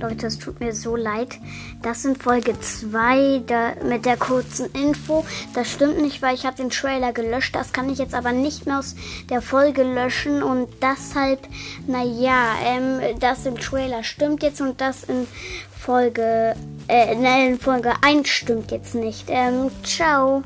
Leute, es tut mir so leid. Das sind Folge 2 mit der kurzen Info. Das stimmt nicht, weil ich habe den Trailer gelöscht. Das kann ich jetzt aber nicht mehr aus der Folge löschen. Und deshalb, naja, ähm, das im Trailer stimmt jetzt und das in Folge, äh, in Folge 1 stimmt jetzt nicht. Ähm, ciao.